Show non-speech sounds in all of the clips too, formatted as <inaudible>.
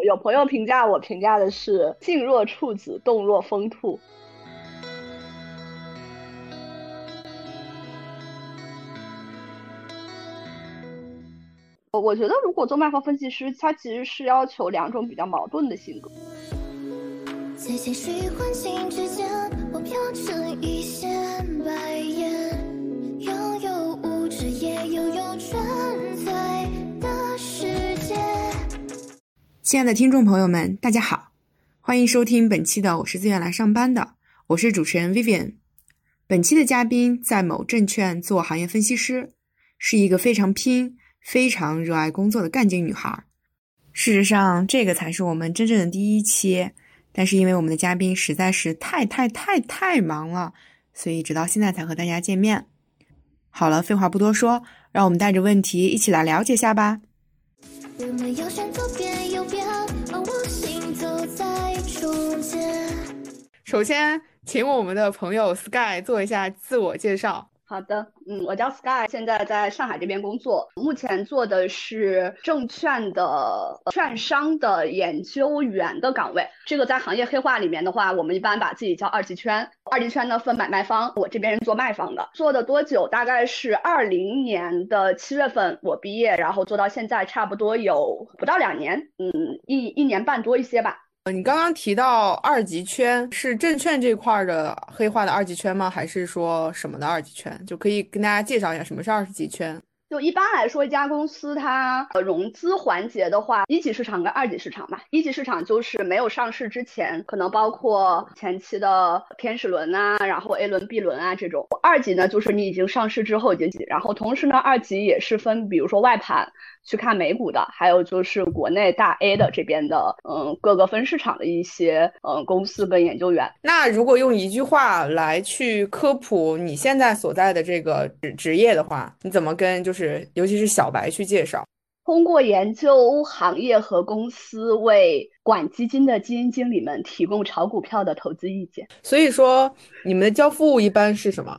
有朋友评价我，评价的是静若处子，动若疯兔。我我觉得，如果做卖方分析师，他其实是要求两种比较矛盾的性格。在些许欢欣之间，我飘成一线白烟，拥有物质，也拥有存亲爱的听众朋友们，大家好，欢迎收听本期的《我是自愿来上班的》，我是主持人 Vivian。本期的嘉宾在某证券做行业分析师，是一个非常拼。非常热爱工作的干劲女孩。事实上，这个才是我们真正的第一期。但是因为我们的嘉宾实在是太太太太忙了，所以直到现在才和大家见面。好了，废话不多说，让我们带着问题一起来了解下吧。我们要选左边右边，而我行走在中间。首先，请我们的朋友 Sky 做一下自我介绍。好的，嗯，我叫 Sky，现在在上海这边工作，目前做的是证券的券商的研究员的岗位。这个在行业黑话里面的话，我们一般把自己叫二级圈。二级圈呢分买卖方，我这边是做卖方的。做的多久？大概是二零年的七月份我毕业，然后做到现在差不多有不到两年，嗯，一一年半多一些吧。你刚刚提到二级圈是证券这块的黑化的二级圈吗？还是说什么的二级圈？就可以跟大家介绍一下什么是二级圈。就一般来说，一家公司它融资环节的话，一级市场跟二级市场吧。一级市场就是没有上市之前，可能包括前期的天使轮啊，然后 A 轮、B 轮啊这种。二级呢，就是你已经上市之后已经，然后同时呢，二级也是分，比如说外盘去看美股的，还有就是国内大 A 的这边的，嗯，各个分市场的一些嗯公司跟研究员。那如果用一句话来去科普你现在所在的这个职职业的话，你怎么跟就是？是，尤其是小白去介绍，通过研究行业和公司，为管基金的基金经理们提供炒股票的投资意见。所以说，你们的交付一般是什么？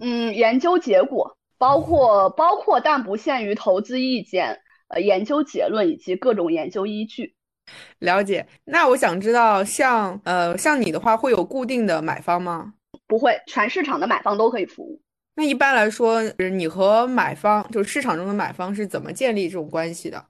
嗯，研究结果，包括包括但不限于投资意见、呃研究结论以及各种研究依据。了解。那我想知道，像呃像你的话，会有固定的买方吗？不会，全市场的买方都可以服务。那一般来说，你和买方，就是市场中的买方是怎么建立这种关系的？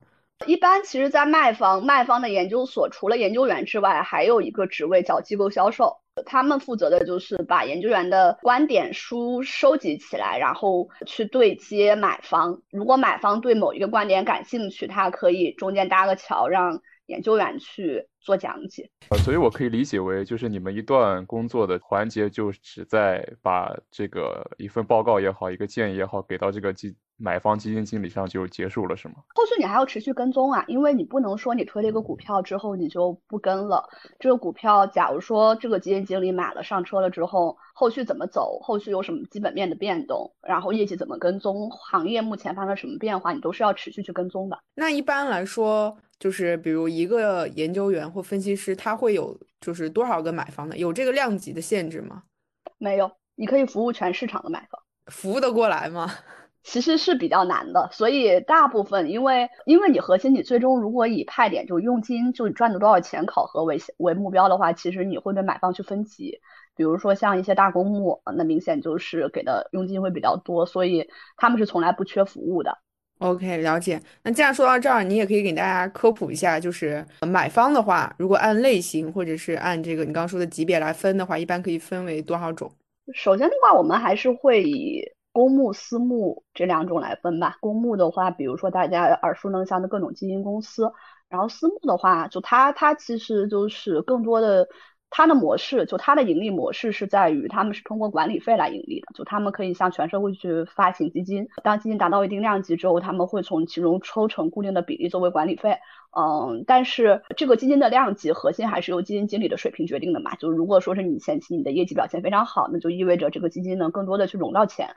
一般其实，在卖方，卖方的研究所除了研究员之外，还有一个职位叫机构销售，他们负责的就是把研究员的观点书收集起来，然后去对接买方。如果买方对某一个观点感兴趣，他可以中间搭个桥，让。研究员去做讲解，呃，所以我可以理解为，就是你们一段工作的环节，就只在把这个一份报告也好，一个建议也好，给到这个基买方基金经理上就结束了，是吗？后续你还要持续跟踪啊，因为你不能说你推了一个股票之后你就不跟了。这个股票，假如说这个基金经理买了上车了之后，后续怎么走，后续有什么基本面的变动，然后业绩怎么跟踪，行业目前发生什么变化，你都是要持续去跟踪的。那一般来说。就是比如一个研究员或分析师，他会有就是多少个买方的？有这个量级的限制吗？没有，你可以服务全市场的买方，服务得过来吗？<laughs> 其实是比较难的，所以大部分因为因为你核心你最终如果以派点就佣金就你赚的多少钱考核为为目标的话，其实你会对买方去分级，比如说像一些大公募，那明显就是给的佣金会比较多，所以他们是从来不缺服务的。OK，了解。那既然说到这儿，你也可以给大家科普一下，就是买方的话，如果按类型或者是按这个你刚刚说的级别来分的话，一般可以分为多少种？首先的话，我们还是会以公募、私募这两种来分吧。公募的话，比如说大家耳熟能详的各种基金公司，然后私募的话，就它它其实就是更多的。它的模式就它的盈利模式是在于，他们是通过管理费来盈利的，就他们可以向全社会去发行基金，当基金达到一定量级之后，他们会从其中抽成固定的比例作为管理费。嗯，但是这个基金的量级核心还是由基金经理的水平决定的嘛。就如果说是你前期你的业绩表现非常好，那就意味着这个基金能更多的去融到钱。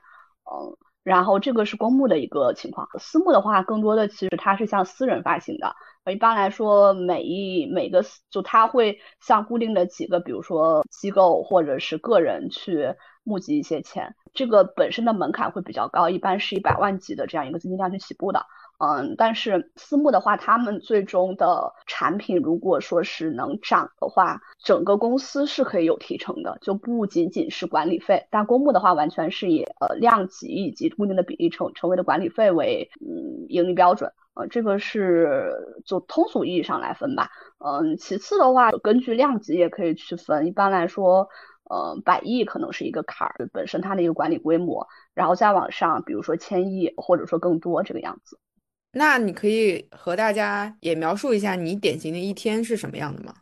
嗯。然后这个是公募的一个情况，私募的话，更多的其实它是向私人发行的。一般来说，每一每个就它会向固定的几个，比如说机构或者是个人去募集一些钱，这个本身的门槛会比较高，一般是一百万级的这样一个资金量去起步的。嗯，但是私募的话，他们最终的产品如果说是能涨的话，整个公司是可以有提成的，就不仅仅是管理费。但公募的话，完全是以呃量级以及固定的比例成成为的管理费为嗯盈利标准。呃，这个是就通俗意义上来分吧。嗯，其次的话，根据量级也可以区分。一般来说，呃，百亿可能是一个坎儿，本身它的一个管理规模，然后再往上，比如说千亿或者说更多这个样子。那你可以和大家也描述一下你典型的一天是什么样的吗？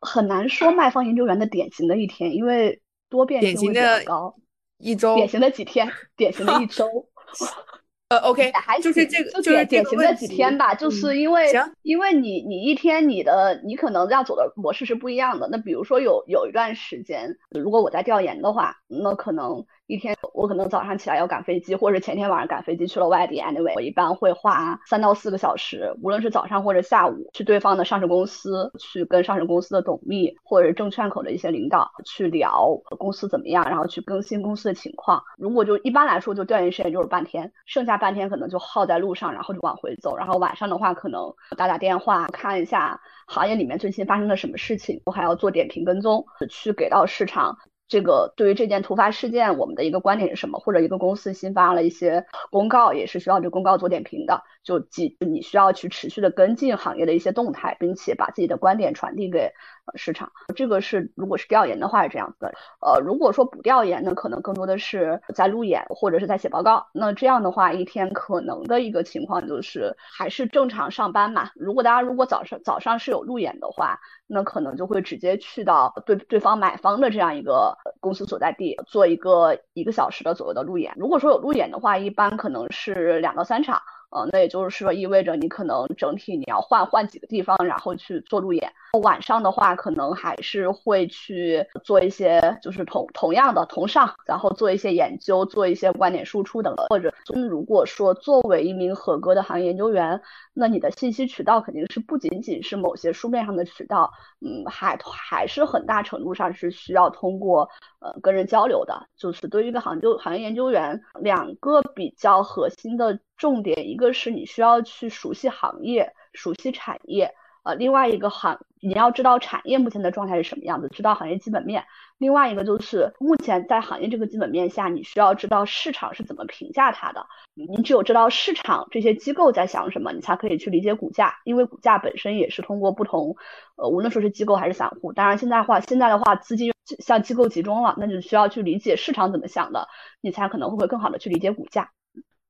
很难说卖方研究员的典型的一天，因为多变性比较高。一周，典型的几天，典型的一周。<laughs> <laughs> 呃，OK，还就是这个，就是典型的几天吧，就是因为，因为你你一天你的你可能要走的模式是不一样的。那比如说有有一段时间，如果我在调研的话，那可能。一天，我可能早上起来要赶飞机，或者前天晚上赶飞机去了外地。Anyway，我一般会花三到四个小时，无论是早上或者下午，去对方的上市公司，去跟上市公司的董秘或者证券口的一些领导去聊公司怎么样，然后去更新公司的情况。如果就一般来说，就调研时间就是半天，剩下半天可能就耗在路上，然后就往回走。然后晚上的话，可能打打电话，看一下行业里面最近发生了什么事情，我还要做点评跟踪，去给到市场。这个对于这件突发事件，我们的一个观点是什么？或者一个公司新发了一些公告，也是需要对公告做点评的。就几，你需要去持续的跟进行业的一些动态，并且把自己的观点传递给市场。这个是如果是调研的话是这样子的。呃，如果说不调研呢，可能更多的是在路演或者是在写报告。那这样的话，一天可能的一个情况就是还是正常上班嘛。如果大家如果早上早上是有路演的话，那可能就会直接去到对对方买方的这样一个公司所在地做一个一个小时的左右的路演。如果说有路演的话，一般可能是两到三场。呃，那也就是说，意味着你可能整体你要换换几个地方，然后去做路演。晚上的话，可能还是会去做一些，就是同同样的同上，然后做一些研究，做一些观点输出等等。或者，如果说作为一名合格的行业研究员，那你的信息渠道肯定是不仅仅是某些书面上的渠道，嗯，还还是很大程度上是需要通过呃跟人交流的。就是对于一个行就行业研究员，两个比较核心的重点，一个是你需要去熟悉行业，熟悉产业。呃，另外一个行，你要知道产业目前的状态是什么样子，知道行业基本面。另外一个就是目前在行业这个基本面下，你需要知道市场是怎么评价它的。你只有知道市场这些机构在想什么，你才可以去理解股价，因为股价本身也是通过不同，呃，无论说是机构还是散户。当然现在话，现在的话资金向机构集中了，那就需要去理解市场怎么想的，你才可能会更好的去理解股价。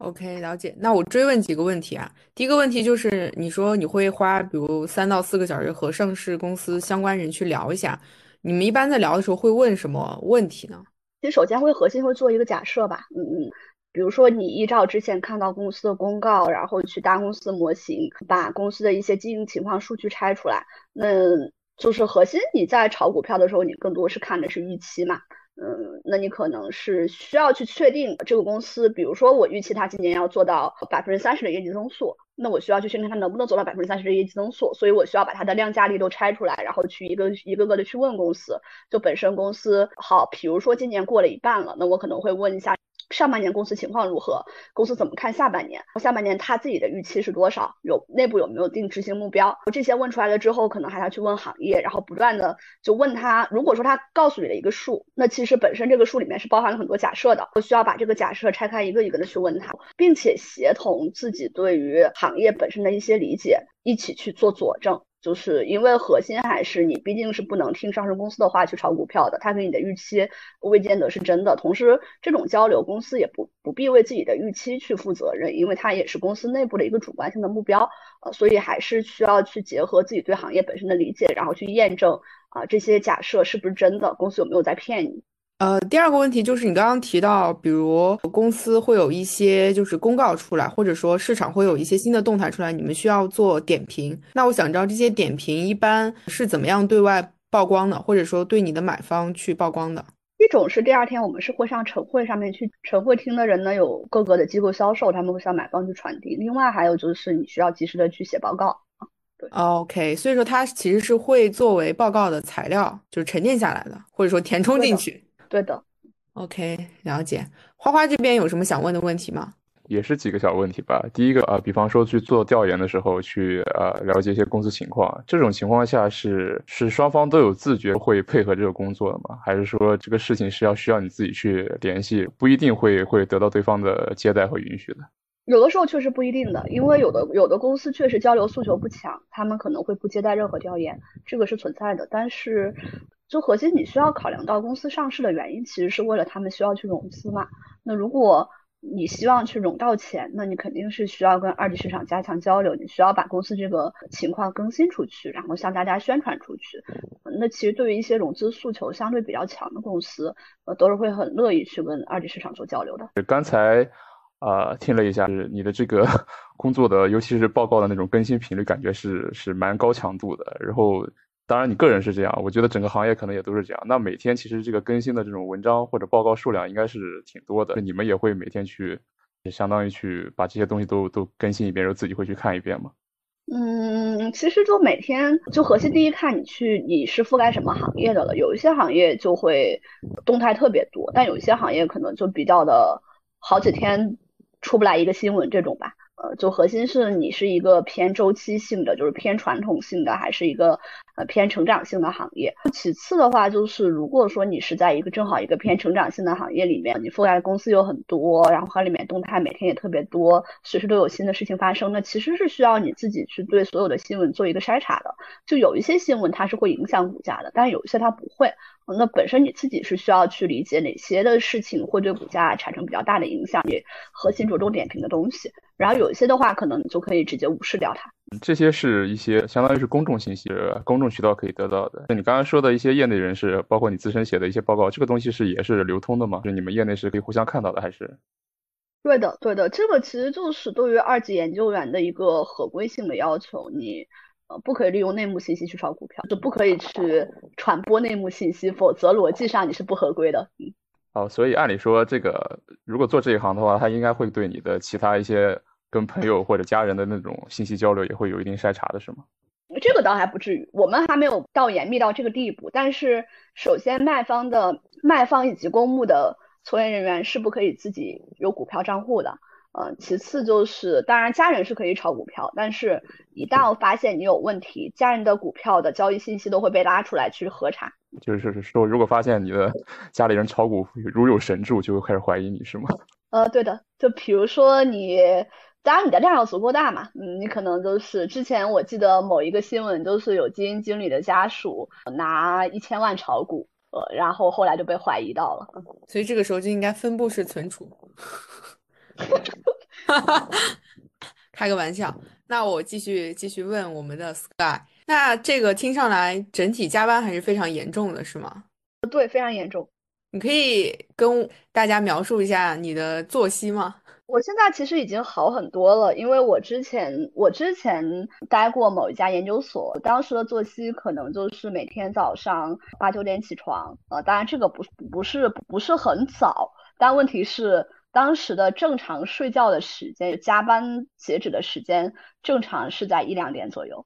OK，了解。那我追问几个问题啊。第一个问题就是，你说你会花比如三到四个小时和上市公司相关人去聊一下，你们一般在聊的时候会问什么问题呢？其实首先会核心会做一个假设吧，嗯嗯，比如说你依照之前看到公司的公告，然后去搭公司模型，把公司的一些经营情况数据拆出来，那就是核心你在炒股票的时候，你更多是看的是预期嘛。嗯，那你可能是需要去确定这个公司，比如说我预期它今年要做到百分之三十的业绩增速，那我需要去确定它能不能做到百分之三十的业绩增速，所以我需要把它的量价力都拆出来，然后去一个一个个的去问公司，就本身公司好，比如说今年过了一半了，那我可能会问一下。上半年公司情况如何？公司怎么看下半年？下半年他自己的预期是多少？有内部有没有定执行目标？这些问出来了之后，可能还要去问行业，然后不断的就问他。如果说他告诉你了一个数，那其实本身这个数里面是包含了很多假设的，我需要把这个假设拆开一个一个的去问他，并且协同自己对于行业本身的一些理解，一起去做佐证。就是因为核心还是你毕竟是不能听上市公司的话去炒股票的，他给你的预期未见得是真的。同时，这种交流公司也不不必为自己的预期去负责任，因为它也是公司内部的一个主观性的目标。呃，所以还是需要去结合自己对行业本身的理解，然后去验证啊这些假设是不是真的，公司有没有在骗你。呃，第二个问题就是你刚刚提到，比如公司会有一些就是公告出来，或者说市场会有一些新的动态出来，你们需要做点评。那我想知道这些点评一般是怎么样对外曝光的，或者说对你的买方去曝光的？一种是第二天我们是会上晨会上面去，晨会厅的人呢有各个的机构销售，他们会向买方去传递。另外还有就是你需要及时的去写报告啊。对，OK，所以说它其实是会作为报告的材料，就是沉淀下来的，或者说填充进去。对的，OK，了解。花花这边有什么想问的问题吗？也是几个小问题吧。第一个啊，比方说去做调研的时候，去呃了解一些公司情况，这种情况下是是双方都有自觉会配合这个工作的吗？还是说这个事情是要需要你自己去联系，不一定会会得到对方的接待和允许的？有的时候确实不一定的，因为有的有的公司确实交流诉求不强，他们可能会不接待任何调研，这个是存在的。但是，就核心你需要考量到公司上市的原因，其实是为了他们需要去融资嘛。那如果你希望去融到钱，那你肯定是需要跟二级市场加强交流，你需要把公司这个情况更新出去，然后向大家宣传出去。那其实对于一些融资诉求相对比较强的公司，呃，都是会很乐意去跟二级市场做交流的。刚才。啊，听了一下，是你的这个工作的，尤其是报告的那种更新频率，感觉是是蛮高强度的。然后，当然你个人是这样，我觉得整个行业可能也都是这样。那每天其实这个更新的这种文章或者报告数量应该是挺多的。你们也会每天去，也相当于去把这些东西都都更新一遍，然后自己会去看一遍吗？嗯，其实就每天就核心第一看你去你是覆盖什么行业的了。有一些行业就会动态特别多，但有一些行业可能就比较的好几天。出不来一个新闻这种吧，呃，就核心是你是一个偏周期性的，就是偏传统性的，还是一个呃偏成长性的行业。其次的话，就是如果说你是在一个正好一个偏成长性的行业里面，你覆盖的公司有很多，然后和里面动态每天也特别多，随时都有新的事情发生，那其实是需要你自己去对所有的新闻做一个筛查的。就有一些新闻它是会影响股价的，但是有一些它不会。那本身你自己是需要去理解哪些的事情会对股价产生比较大的影响，你核心着重点评的东西。然后有一些的话，可能你就可以直接无视掉它。这些是一些相当于是公众信息、公众渠道可以得到的。那你刚刚说的一些业内人士，包括你自身写的一些报告，这个东西是也是流通的吗？就你们业内是可以互相看到的，还是？对的，对的，这个其实就是对于二级研究员的一个合规性的要求，你。呃，不可以利用内幕信息去炒股票，就不可以去传播内幕信息，否则逻辑上你是不合规的。嗯，好，所以按理说，这个如果做这一行的话，他应该会对你的其他一些跟朋友或者家人的那种信息交流也会有一定筛查的，是吗？这个倒还不至于，我们还没有到严密到这个地步。但是，首先卖方的卖方以及公募的从业人员是不可以自己有股票账户的。嗯，其次就是，当然家人是可以炒股票，但是一旦发现你有问题，家人的股票的交易信息都会被拉出来去核查。就是说，如果发现你的 <laughs> 家里人炒股如有神助，就会开始怀疑你是吗？呃，对的，就比如说你，当然你的量要足够大嘛，嗯，你可能就是之前我记得某一个新闻，就是有基金经理的家属拿一千万炒股，呃，然后后来就被怀疑到了。<laughs> 所以这个时候就应该分布式存储。哈哈，开个玩笑。那我继续继续问我们的 Sky，那这个听上来整体加班还是非常严重的，是吗？对，非常严重。你可以跟大家描述一下你的作息吗？我现在其实已经好很多了，因为我之前我之前待过某一家研究所，当时的作息可能就是每天早上八九点起床，呃，当然这个不不是不是很早，但问题是。当时的正常睡觉的时间，加班截止的时间，正常是在一两点左右，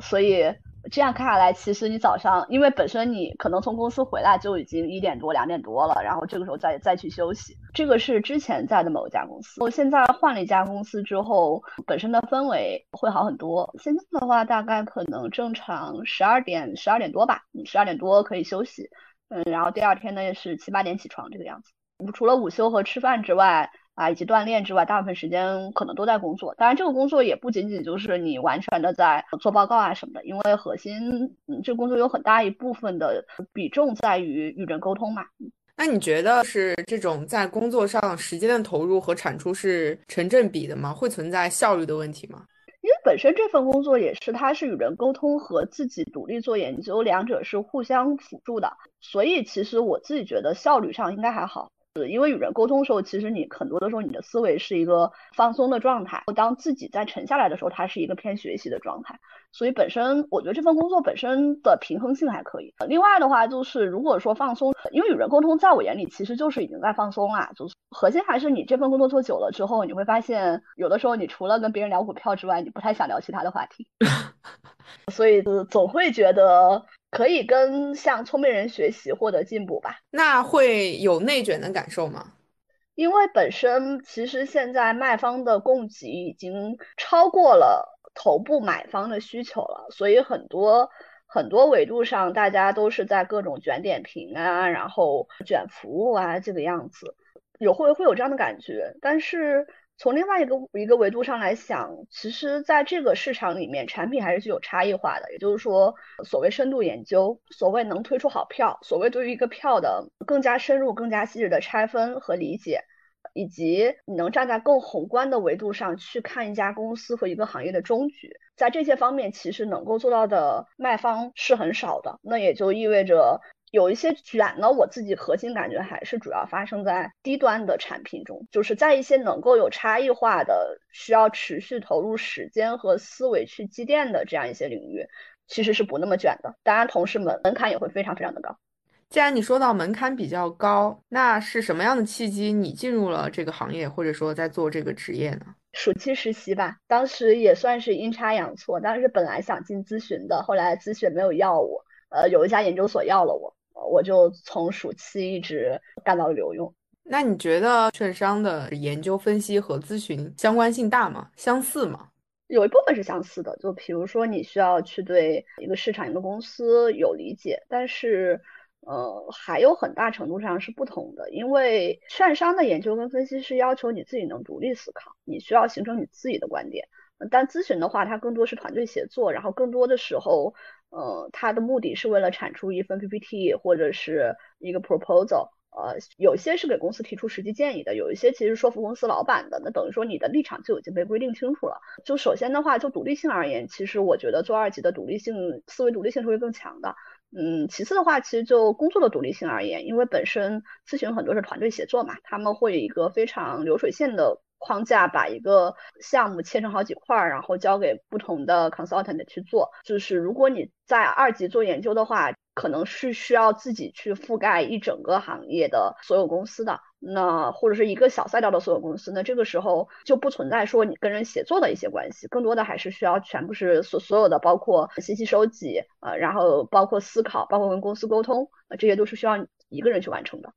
所以这样看下来，其实你早上，因为本身你可能从公司回来就已经一点多、两点多了，然后这个时候再再去休息，这个是之前在的某一家公司。我现在换了一家公司之后，本身的氛围会好很多。现在的话，大概可能正常十二点、十二点多吧，十二点多可以休息，嗯，然后第二天呢也是七八点起床这个样子。除了午休和吃饭之外，啊，以及锻炼之外，大部分时间可能都在工作。当然，这个工作也不仅仅就是你完全的在做报告啊什么的，因为核心，嗯，这个工作有很大一部分的比重在于与人沟通嘛。那你觉得是这种在工作上时间的投入和产出是成正比的吗？会存在效率的问题吗？因为本身这份工作也是，它是与人沟通和自己独立做研究，两者是互相辅助的，所以其实我自己觉得效率上应该还好。因为与人沟通的时候，其实你很多的时候你的思维是一个放松的状态。当自己在沉下来的时候，它是一个偏学习的状态。所以本身我觉得这份工作本身的平衡性还可以。另外的话就是，如果说放松，因为与人沟通在我眼里其实就是已经在放松啦。就是核心还是你这份工作做久了之后，你会发现有的时候你除了跟别人聊股票之外，你不太想聊其他的话题。<laughs> 所以总会觉得。可以跟向聪明人学习，获得进步吧。那会有内卷的感受吗？因为本身其实现在卖方的供给已经超过了头部买方的需求了，所以很多很多维度上，大家都是在各种卷点评啊，然后卷服务啊这个样子，有会会有这样的感觉，但是。从另外一个一个维度上来想，其实在这个市场里面，产品还是具有差异化的。也就是说，所谓深度研究，所谓能推出好票，所谓对于一个票的更加深入、更加细致的拆分和理解，以及你能站在更宏观的维度上去看一家公司和一个行业的终局，在这些方面，其实能够做到的卖方是很少的。那也就意味着。有一些卷呢，我自己核心感觉还是主要发生在低端的产品中，就是在一些能够有差异化的、需要持续投入时间和思维去积淀的这样一些领域，其实是不那么卷的。当然，同时门门槛也会非常非常的高。既然你说到门槛比较高，那是什么样的契机你进入了这个行业，或者说在做这个职业呢？暑期实习吧，当时也算是阴差阳错，当时本来想进咨询的，后来咨询没有要我，呃，有一家研究所要了我。我就从暑期一直干到留用。那你觉得券商的研究分析和咨询相关性大吗？相似吗？有一部分是相似的，就比如说你需要去对一个市场、一个公司有理解，但是呃，还有很大程度上是不同的。因为券商的研究跟分析是要求你自己能独立思考，你需要形成你自己的观点。但咨询的话，它更多是团队协作，然后更多的时候。呃，它的目的是为了产出一份 PPT 或者是一个 proposal，呃，有些是给公司提出实际建议的，有一些其实说服公司老板的，那等于说你的立场就已经被规定清楚了。就首先的话，就独立性而言，其实我觉得做二级的独立性、思维独立性是会更强的。嗯，其次的话，其实就工作的独立性而言，因为本身咨询很多是团队协作嘛，他们会有一个非常流水线的。框架把一个项目切成好几块儿，然后交给不同的 consultant 去做。就是如果你在二级做研究的话，可能是需要自己去覆盖一整个行业的所有公司的，那或者是一个小赛道的所有公司。那这个时候就不存在说你跟人协作的一些关系，更多的还是需要全部是所所有的，包括信息收集，呃，然后包括思考，包括跟公司沟通，呃，这些都是需要你一个人去完成的。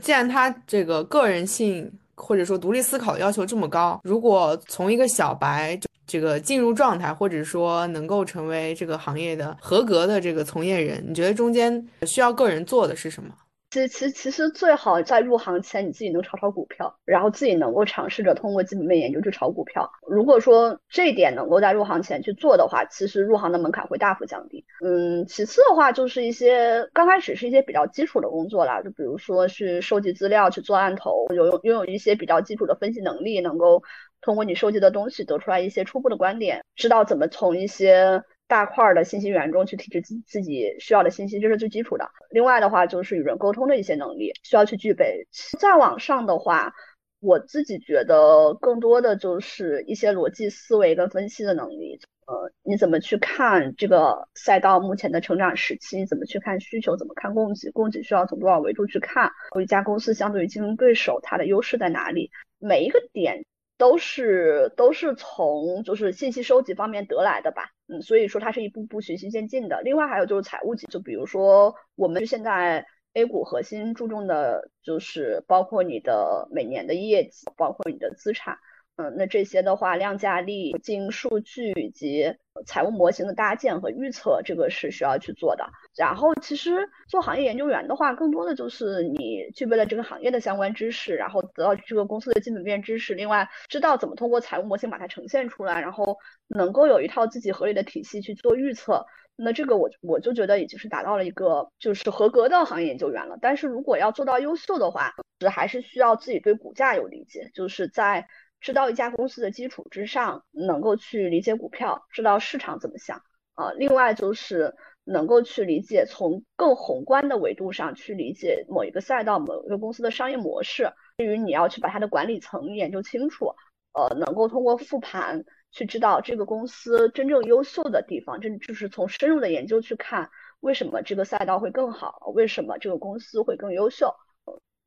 既然他这个个人性。或者说独立思考的要求这么高，如果从一个小白这个进入状态，或者说能够成为这个行业的合格的这个从业人，你觉得中间需要个人做的是什么？其其其实最好在入行前你自己能炒炒股票，然后自己能够尝试着通过基本面研究去炒股票。如果说这一点能够在入行前去做的话，其实入行的门槛会大幅降低。嗯，其次的话就是一些刚开始是一些比较基础的工作啦，就比如说去收集资料、去做案头，有拥有一些比较基础的分析能力，能够通过你收集的东西得出来一些初步的观点，知道怎么从一些。大块的信息源中去提取自自己需要的信息，这是最基础的。另外的话，就是与人沟通的一些能力需要去具备。再往上的话，我自己觉得更多的就是一些逻辑思维跟分析的能力。呃，你怎么去看这个赛道目前的成长时期？怎么去看需求？怎么看供给？供给需要从多少维度去看？一家公司相对于竞争对手，它的优势在哪里？每一个点。都是都是从就是信息收集方面得来的吧，嗯，所以说它是一步步循序渐进的。另外还有就是财务级，就比如说我们现在 A 股核心注重的就是包括你的每年的业绩，包括你的资产。嗯，那这些的话，量价力、经营数据以及财务模型的搭建和预测，这个是需要去做的。然后，其实做行业研究员的话，更多的就是你具备了这个行业的相关知识，然后得到这个公司的基本面知识，另外知道怎么通过财务模型把它呈现出来，然后能够有一套自己合理的体系去做预测。那这个我我就觉得已经是达到了一个就是合格的行业研究员了。但是如果要做到优秀的话，还是需要自己对股价有理解，就是在。知道一家公司的基础之上，能够去理解股票，知道市场怎么想啊。另外就是能够去理解从更宏观的维度上去理解某一个赛道、某一个公司的商业模式。至于你要去把它的管理层研究清楚，呃，能够通过复盘去知道这个公司真正优秀的地方，真就是从深入的研究去看为什么这个赛道会更好，为什么这个公司会更优秀。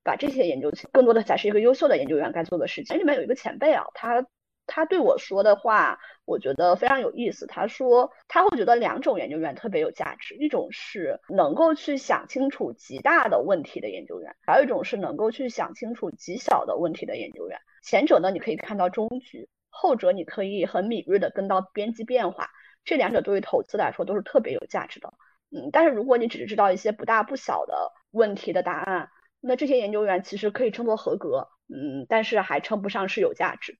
把这些研究，更多的才是一个优秀的研究员该做的事情。里面有一个前辈啊，他他对我说的话，我觉得非常有意思。他说他会觉得两种研究员特别有价值，一种是能够去想清楚极大的问题的研究员，还有一种是能够去想清楚极小的问题的研究员。前者呢，你可以看到终局；后者你可以很敏锐的跟到边际变化。这两者对于投资来说都是特别有价值的。嗯，但是如果你只是知道一些不大不小的问题的答案，那这些研究员其实可以称作合格。嗯，但是还称不上是有价值。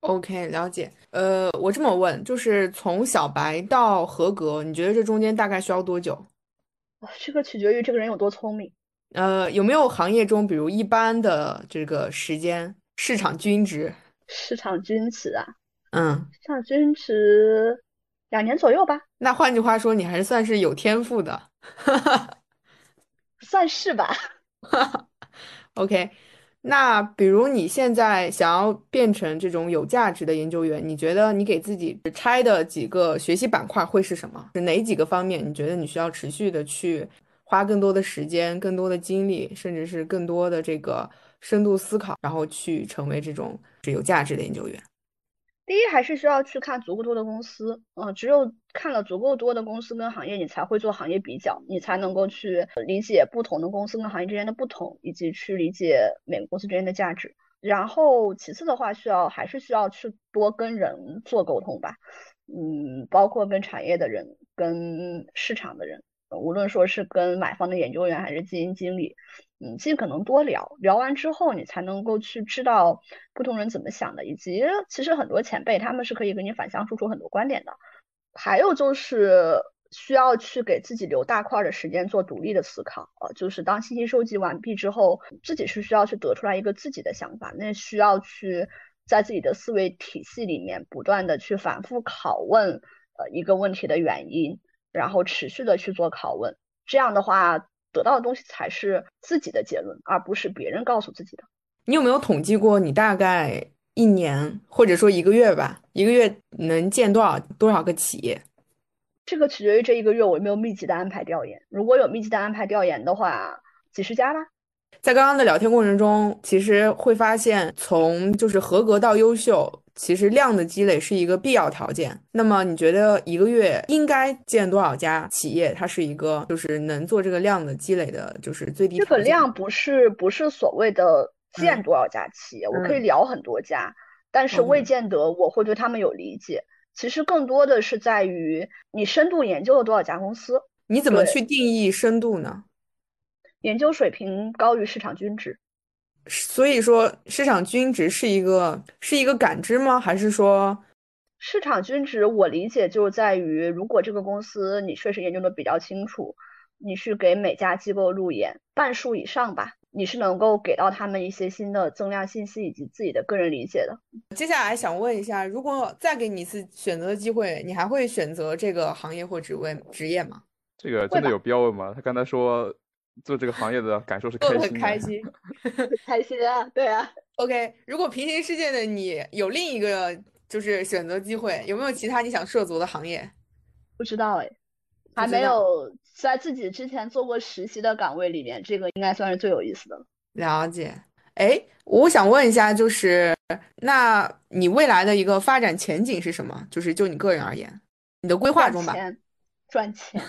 OK，了解。呃，我这么问，就是从小白到合格，你觉得这中间大概需要多久？这个取决于这个人有多聪明。呃，有没有行业中，比如一般的这个时间市场均值？市场均值啊？嗯，市场均值两年左右吧。那换句话说，你还是算是有天赋的。<laughs> 算是吧。哈 <laughs> OK。那比如你现在想要变成这种有价值的研究员，你觉得你给自己拆的几个学习板块会是什么？是哪几个方面？你觉得你需要持续的去花更多的时间、更多的精力，甚至是更多的这个深度思考，然后去成为这种有价值的研究员？第一，还是需要去看足够多的公司，嗯，只有看了足够多的公司跟行业，你才会做行业比较，你才能够去理解不同的公司跟行业之间的不同，以及去理解每个公司之间的价值。然后，其次的话，需要还是需要去多跟人做沟通吧，嗯，包括跟产业的人、跟市场的人，无论说是跟买方的研究员还是基金经理。嗯，尽可能多聊聊完之后，你才能够去知道不同人怎么想的，以及其实很多前辈他们是可以给你反向输出很多观点的。还有就是需要去给自己留大块的时间做独立的思考啊，就是当信息收集完毕之后，自己是需要去得出来一个自己的想法，那需要去在自己的思维体系里面不断的去反复拷问呃一个问题的原因，然后持续的去做拷问，这样的话。得到的东西才是自己的结论，而不是别人告诉自己的。你有没有统计过，你大概一年或者说一个月吧，一个月能见多少多少个企业？这个取决于这一个月我有没有密集的安排调研。如果有密集的安排调研的话，几十家吧。在刚刚的聊天过程中，其实会发现，从就是合格到优秀。其实量的积累是一个必要条件。那么你觉得一个月应该建多少家企业？它是一个就是能做这个量的积累的，就是最低。这个量不是不是所谓的建多少家企业，我可以聊很多家，但是未见得我会对他们有理解。其实更多的是在于你深度研究了多少家公司。你怎么去定义深度呢？研究水平高于市场均值。所以说，市场均值是一个是一个感知吗？还是说，市场均值我理解就在于，如果这个公司你确实研究的比较清楚，你是给每家机构路演半数以上吧，你是能够给到他们一些新的增量信息以及自己的个人理解的。接下来想问一下，如果再给你一次选择的机会，你还会选择这个行业或职位职业吗？这个真的有必要问吗？他刚才说。做这个行业的感受是开心，很开心，开心啊，对啊。OK，如果平行世界的你有另一个就是选择机会，有没有其他你想涉足的行业？不知道哎，还没有在自己之前做过实习的岗位里面，这个应该算是最有意思的。了解。哎，我想问一下，就是那你未来的一个发展前景是什么？就是就你个人而言，你的规划中吧。赚钱。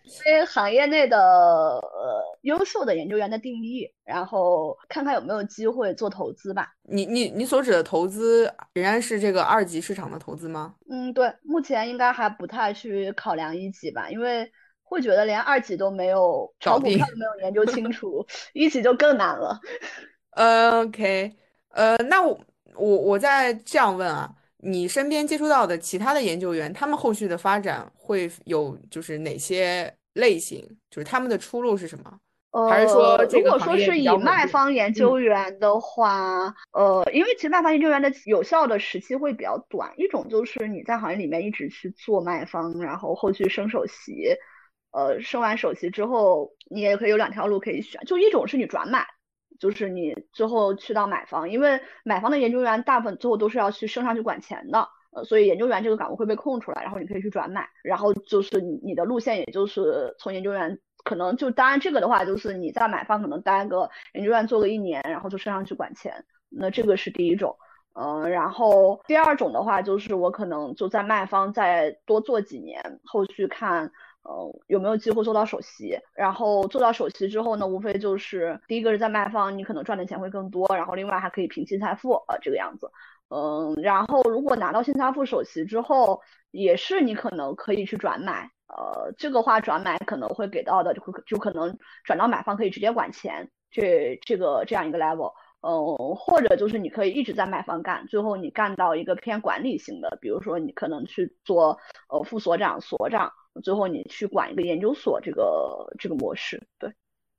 因 <laughs> 为行业内的呃优秀的研究员的定义，然后看看有没有机会做投资吧。你你你所指的投资仍然是这个二级市场的投资吗？嗯，对，目前应该还不太去考量一级吧，因为会觉得连二级都没有炒股票都没有研究清楚，<laughs> 一级就更难了。呃 <laughs> OK，呃，那我我我再这样问啊。你身边接触到的其他的研究员，他们后续的发展会有就是哪些类型？就是他们的出路是什么？还是说，如果说是以卖方研究员的话，呃，因为其实卖方研究员的有效的时期会比较短。一种就是你在行业里面一直去做卖方，然后后续升首席，呃，升完首席之后，你也可以有两条路可以选。就一种是你转买。就是你最后去到买方，因为买方的研究员大部分最后都是要去升上去管钱的，呃，所以研究员这个岗位会被空出来，然后你可以去转买，然后就是你你的路线也就是从研究员可能就当然这个的话就是你在买方可能待个研究员做个一年，然后就升上去管钱，那这个是第一种。嗯，然后第二种的话，就是我可能就在卖方再多做几年，后续看，呃，有没有机会做到首席。然后做到首席之后呢，无非就是第一个是在卖方，你可能赚的钱会更多，然后另外还可以平新财富，呃，这个样子。嗯，然后如果拿到新财富首席之后，也是你可能可以去转买，呃，这个话转买可能会给到的就就可能转到买方可以直接管钱，这这个这样一个 level。嗯，或者就是你可以一直在卖方干，最后你干到一个偏管理型的，比如说你可能去做呃副所长、所长，最后你去管一个研究所，这个这个模式。对，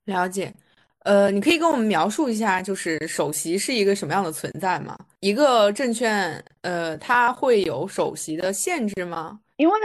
了解。呃，你可以跟我们描述一下，就是首席是一个什么样的存在吗？一个证券，呃，它会有首席的限制吗？因为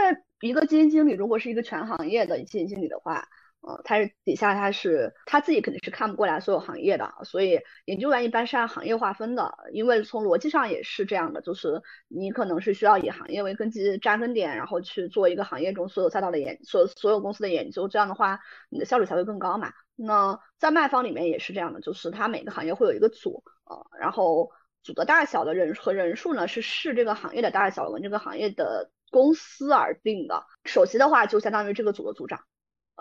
一个基金经理如果是一个全行业的基金经理的话。呃，他是底下他是他自己肯定是看不过来所有行业的，所以研究员一般是按行业划分的，因为从逻辑上也是这样的，就是你可能是需要以行业为根基扎根点，然后去做一个行业中所有赛道的研所所有公司的研究，这样的话你的效率才会更高嘛。那在卖方里面也是这样的，就是它每个行业会有一个组啊，然后组的大小的人和人数呢是视这个行业的大小跟这个行业的公司而定的。首席的话就相当于这个组的组长。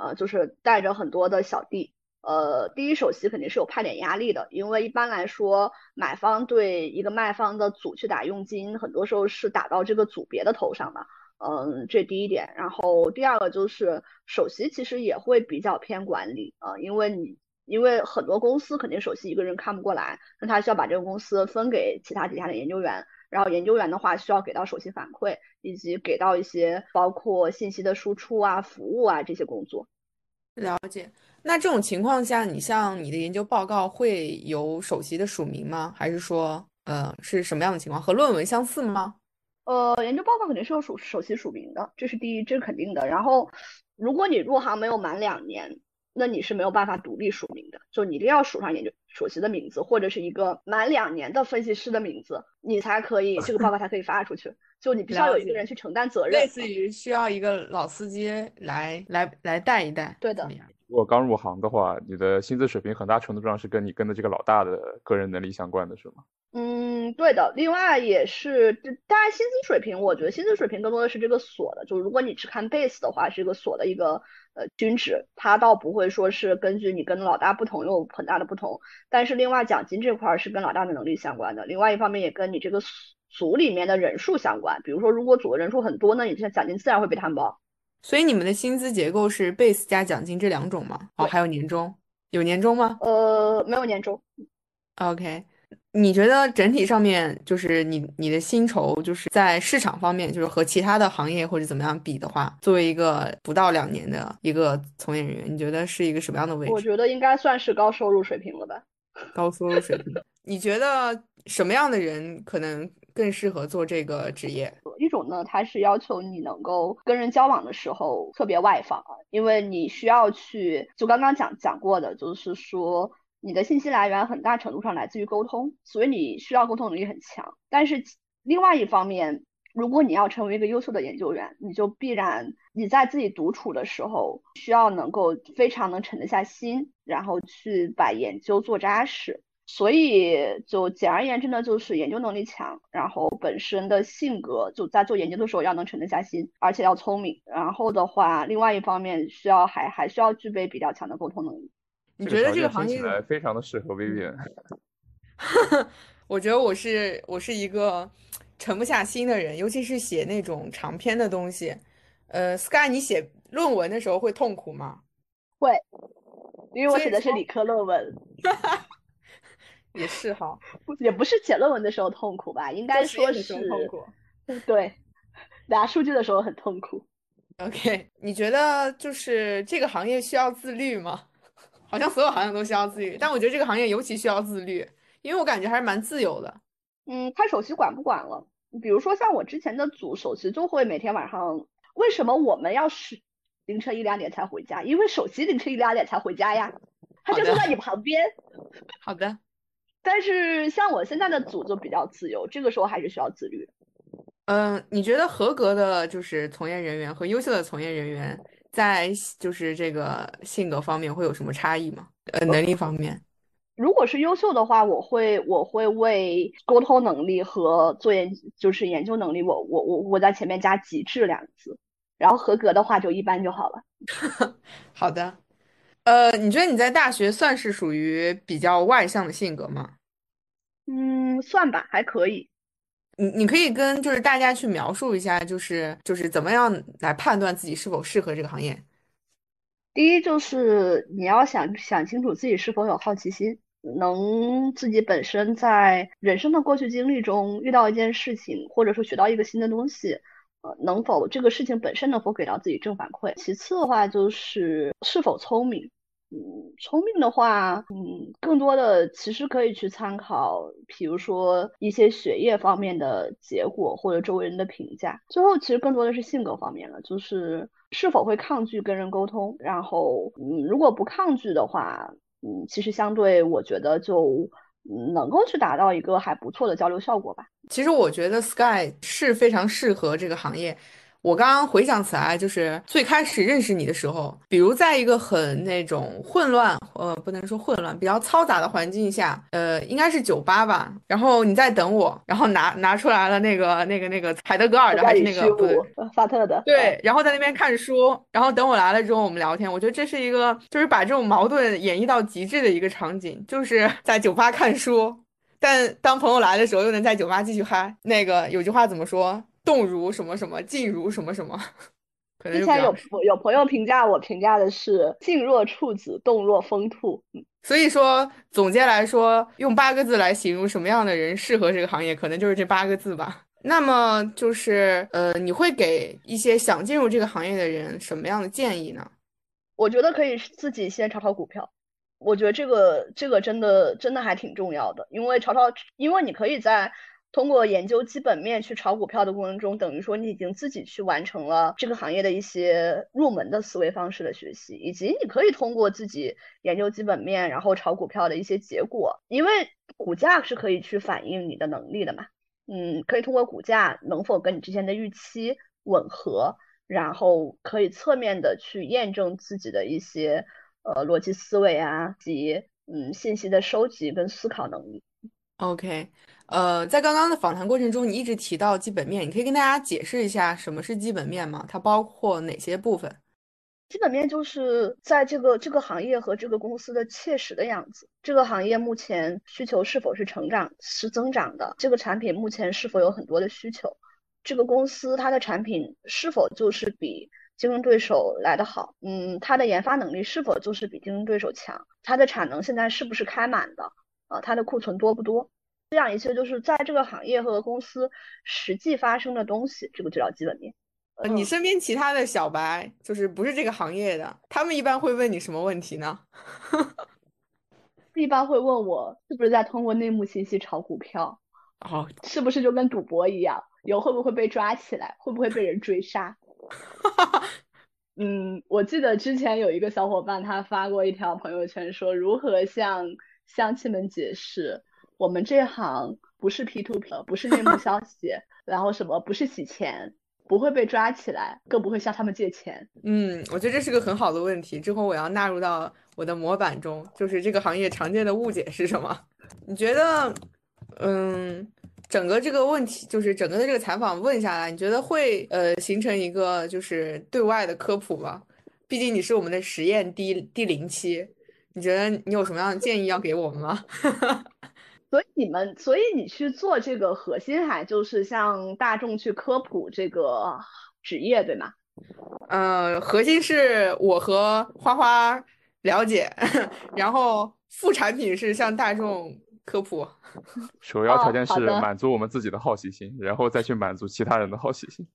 呃，就是带着很多的小弟，呃，第一首席肯定是有派点压力的，因为一般来说，买方对一个卖方的组去打佣金，很多时候是打到这个组别的头上的，嗯，这第一点。然后第二个就是首席其实也会比较偏管理啊，因为你因为很多公司肯定首席一个人看不过来，那他需要把这个公司分给其他底下的研究员。然后研究员的话需要给到首席反馈，以及给到一些包括信息的输出啊、服务啊这些工作。了解。那这种情况下，你像你的研究报告会有首席的署名吗？还是说，呃，是什么样的情况？和论文相似吗？呃，研究报告肯定是有首首席署名的，这是第一，这是肯定的。然后，如果你入行没有满两年。那你是没有办法独立署名的，就你一定要署上研究首席的名字，或者是一个满两年的分析师的名字，你才可以这个报告才可以发出去。就你必须要有一个人去承担责任，类似于需要一个老司机来来来带一带。对的。如果刚入行的话，你的薪资水平很大程度上是跟你跟的这个老大的个人能力相关的，是吗？嗯，对的。另外也是，当然薪资水平，我觉得薪资水平更多的是这个所的。就如果你只看 base 的话，是一个所的一个呃均值，它倒不会说是根据你跟老大不同有很大的不同。但是另外奖金这块是跟老大的能力相关的，另外一方面也跟你这个组里面的人数相关。比如说，如果组的人数很多，那你这奖金自然会被摊薄。所以你们的薪资结构是 base 加奖金这两种吗？哦，还有年终，有年终吗？呃，没有年终。OK，你觉得整体上面就是你你的薪酬就是在市场方面，就是和其他的行业或者怎么样比的话，作为一个不到两年的一个从业人员，你觉得是一个什么样的位置？我觉得应该算是高收入水平了吧。<laughs> 高收入水平，你觉得什么样的人可能？更适合做这个职业。一种呢，它是要求你能够跟人交往的时候特别外放，因为你需要去，就刚刚讲讲过的，就是说你的信息来源很大程度上来自于沟通，所以你需要沟通能力很强。但是另外一方面，如果你要成为一个优秀的研究员，你就必然你在自己独处的时候，需要能够非常能沉得下心，然后去把研究做扎实。所以，就简而言之呢，就是研究能力强，然后本身的性格就在做研究的时候要能沉得下心，而且要聪明。然后的话，另外一方面需要还还需要具备比较强的沟通能力。你觉得这个行业非常的适合 Vivian？<laughs> 我觉得我是我是一个沉不下心的人，尤其是写那种长篇的东西。呃，Sky，你写论文的时候会痛苦吗？会，因为我写的是理科论文。<laughs> 也是哈，<laughs> 也不是写论文的时候痛苦吧，应该说是痛苦。对，拿数据的时候很痛苦。OK，你觉得就是这个行业需要自律吗？好像所有行业都需要自律，但我觉得这个行业尤其需要自律，因为我感觉还是蛮自由的。嗯，看首席管不管了。比如说像我之前的组，首席就会每天晚上，为什么我们要是凌晨一两点才回家？因为首席凌晨一两点才回家呀，他就坐在你旁边。<laughs> 好的。<laughs> 但是像我现在的组就比较自由，这个时候还是需要自律。嗯，你觉得合格的就是从业人员和优秀的从业人员在就是这个性格方面会有什么差异吗？呃，能力方面，如果是优秀的话，我会我会为沟通能力和做研就是研究能力，我我我我在前面加极致两个字，然后合格的话就一般就好了。<laughs> 好的，呃，你觉得你在大学算是属于比较外向的性格吗？嗯，算吧，还可以。你你可以跟就是大家去描述一下，就是就是怎么样来判断自己是否适合这个行业。第一就是你要想想清楚自己是否有好奇心，能自己本身在人生的过去经历中遇到一件事情，或者说学到一个新的东西，呃，能否这个事情本身能否给到自己正反馈。其次的话就是是否聪明。嗯，聪明的话，嗯，更多的其实可以去参考，比如说一些学业方面的结果，或者周围人的评价。最后，其实更多的是性格方面了，就是是否会抗拒跟人沟通。然后，嗯，如果不抗拒的话，嗯，其实相对我觉得就能够去达到一个还不错的交流效果吧。其实我觉得 Sky 是非常适合这个行业。我刚刚回想起来，就是最开始认识你的时候，比如在一个很那种混乱，呃，不能说混乱，比较嘈杂的环境下，呃，应该是酒吧吧。然后你在等我，然后拿拿出来了那个那个那个海德格尔的还是那个不对，法特的。对，然后在那边看书，然后等我来了之后我们聊天。我觉得这是一个就是把这种矛盾演绎到极致的一个场景，就是 <laughs> 在酒吧看书，但当朋友来的时候又能在酒吧继续嗨。那个有句话怎么说？动如什么什么，静如什么什么。之前有有朋友评价我，评价的是静若处子，动若疯兔。所以说，总结来说，用八个字来形容什么样的人适合这个行业，可能就是这八个字吧。那么就是，呃，你会给一些想进入这个行业的人什么样的建议呢？我觉得可以自己先炒炒股票。我觉得这个这个真的真的还挺重要的，因为炒炒，因为你可以在。通过研究基本面去炒股票的过程中，等于说你已经自己去完成了这个行业的一些入门的思维方式的学习，以及你可以通过自己研究基本面，然后炒股票的一些结果，因为股价是可以去反映你的能力的嘛。嗯，可以通过股价能否跟你之前的预期吻合，然后可以侧面的去验证自己的一些呃逻辑思维啊及嗯信息的收集跟思考能力。OK。呃，在刚刚的访谈过程中，你一直提到基本面，你可以跟大家解释一下什么是基本面吗？它包括哪些部分？基本面就是在这个这个行业和这个公司的切实的样子。这个行业目前需求是否是成长、是增长的？这个产品目前是否有很多的需求？这个公司它的产品是否就是比竞争对手来得好？嗯，它的研发能力是否就是比竞争对手强？它的产能现在是不是开满的？啊，它的库存多不多？这样一切就是在这个行业和公司实际发生的东西，这个就叫基本面。呃，你身边其他的小白，就是不是这个行业的，他们一般会问你什么问题呢？<laughs> 一般会问我是不是在通过内幕信息炒股票，哦，是不是就跟赌博一样，有会不会被抓起来，会不会被人追杀？<laughs> 嗯，我记得之前有一个小伙伴他发过一条朋友圈，说如何向乡亲们解释。我们这行不是 P to P，不是内幕消 <laughs> 息，然后什么不是洗钱，不会被抓起来，更不会向他们借钱。嗯，我觉得这是个很好的问题，之后我要纳入到我的模板中。就是这个行业常见的误解是什么？你觉得，嗯，整个这个问题，就是整个的这个采访问下来，你觉得会呃形成一个就是对外的科普吗？毕竟你是我们的实验第第零期，你觉得你有什么样的建议要给我们吗？<laughs> 所以你们，所以你去做这个核心还就是向大众去科普这个职业，对吗？呃，核心是我和花花了解，<laughs> 然后副产品是向大众科普。<laughs> 首要条件是满足我们自己的好奇心，然后再去满足其他人的好奇心。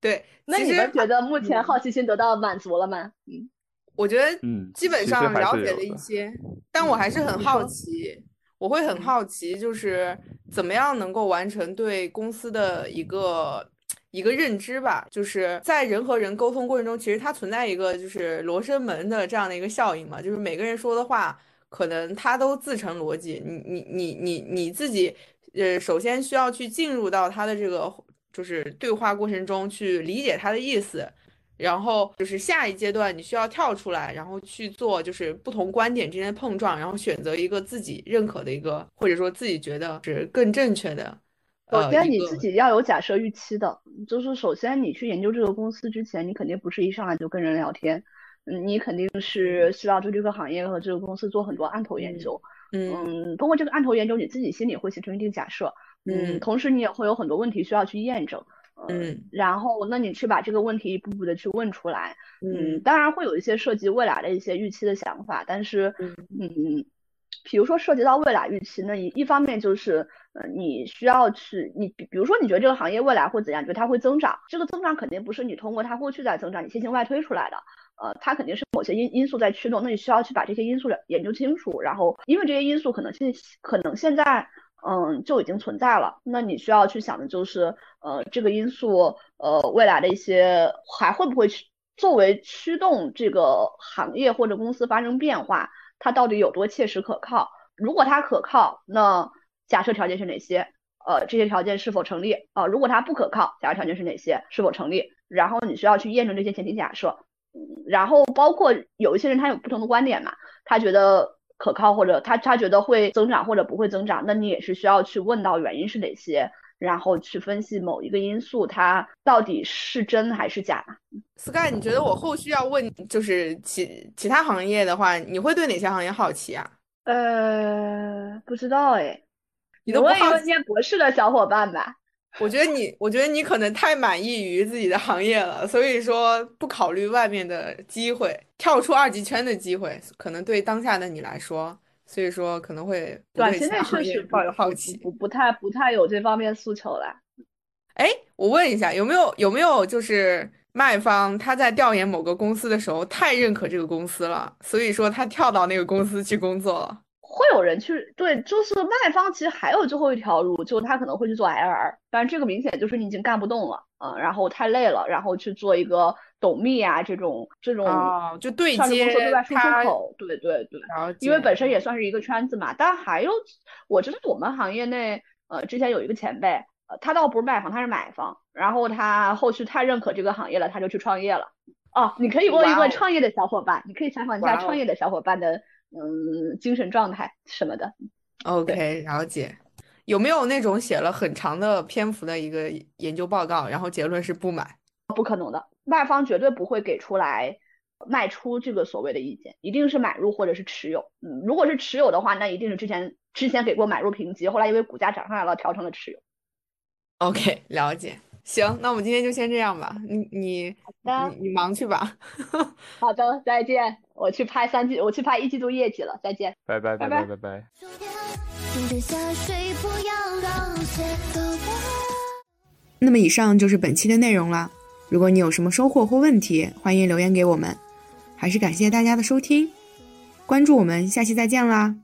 对，那你们觉得目前好奇心得到满足了吗？嗯，我觉得嗯，基本上了解了一些，但我还是很好奇。我会很好奇，就是怎么样能够完成对公司的一个一个认知吧？就是在人和人沟通过程中，其实它存在一个就是罗生门的这样的一个效应嘛，就是每个人说的话，可能他都自成逻辑。你你你你你自己，呃，首先需要去进入到他的这个就是对话过程中去理解他的意思，然后就是下一阶段你需要跳出来，然后去做就是不同观点之间的碰撞，然后选择一个自己认可的一个，或者说自己觉得是更正确的。首先你自己要有假设预期的，就是首先你去研究这个公司之前，你肯定不是一上来就跟人聊天，嗯，你肯定是需要对这个行业和这个公司做很多案头研究，嗯，通过这个案头研究，你自己心里会形成一定假设，嗯，同时你也会有很多问题需要去验证，嗯，然后那你去把这个问题一步步的去问出来，嗯，当然会有一些涉及未来的一些预期的想法，但是，嗯。比如说涉及到未来预期，那一一方面就是，呃，你需要去，你比比如说你觉得这个行业未来会怎样，觉得它会增长，这个增长肯定不是你通过它过去在增长，你进行外推出来的，呃，它肯定是某些因因素在驱动，那你需要去把这些因素研究清楚，然后因为这些因素可能现可能现在，嗯，就已经存在了，那你需要去想的就是，呃，这个因素，呃，未来的一些还会不会去作为驱动这个行业或者公司发生变化。它到底有多切实可靠？如果它可靠，那假设条件是哪些？呃，这些条件是否成立？啊，如果它不可靠，假设条件是哪些？是否成立？然后你需要去验证这些前提假设。然后包括有一些人他有不同的观点嘛，他觉得可靠或者他他觉得会增长或者不会增长，那你也是需要去问到原因是哪些。然后去分析某一个因素，它到底是真还是假。Sky，你觉得我后续要问，就是其其他行业的话，你会对哪些行业好奇啊？呃，不知道哎，你问一问念博士的小伙伴吧。我觉得你，我觉得你可能太满意于自己的行业了，所以说不考虑外面的机会，跳出二级圈的机会，可能对当下的你来说。所以说可能会短期内确实抱有好奇，不不太不太有这方面诉求了。哎，我问一下，有没有有没有就是卖方他在调研某个公司的时候太认可这个公司了，所以说他跳到那个公司去工作了。会有人去对，就是卖方其实还有最后一条路，就他可能会去做 LR，但是这个明显就是你已经干不动了啊，然后太累了，然后去做一个董秘啊这种这种就对接对外输出口，对对对，因为本身也算是一个圈子嘛。但还有，我知道我们行业内呃之前有一个前辈，呃他倒不是卖方，他是买方，然后他后续太认可这个行业了，他就去创业了。哦，你可以问一问创业的小伙伴，你可以采访一下创业的小伙伴的。嗯，精神状态什么的，OK，了解。有没有那种写了很长的篇幅的一个研究报告，然后结论是不买？不可能的，卖方绝对不会给出来卖出这个所谓的意见，一定是买入或者是持有。嗯，如果是持有的话，那一定是之前之前给过买入评级，后来因为股价涨上来了，调成了持有。OK，了解。行，那我们今天就先这样吧。你你好的，你忙去吧。<laughs> 好的，再见。我去拍三季，我去拍一季度业绩了。再见，拜拜拜拜拜拜。那么以上就是本期的内容了。如果你有什么收获或问题，欢迎留言给我们。还是感谢大家的收听，关注我们，下期再见啦。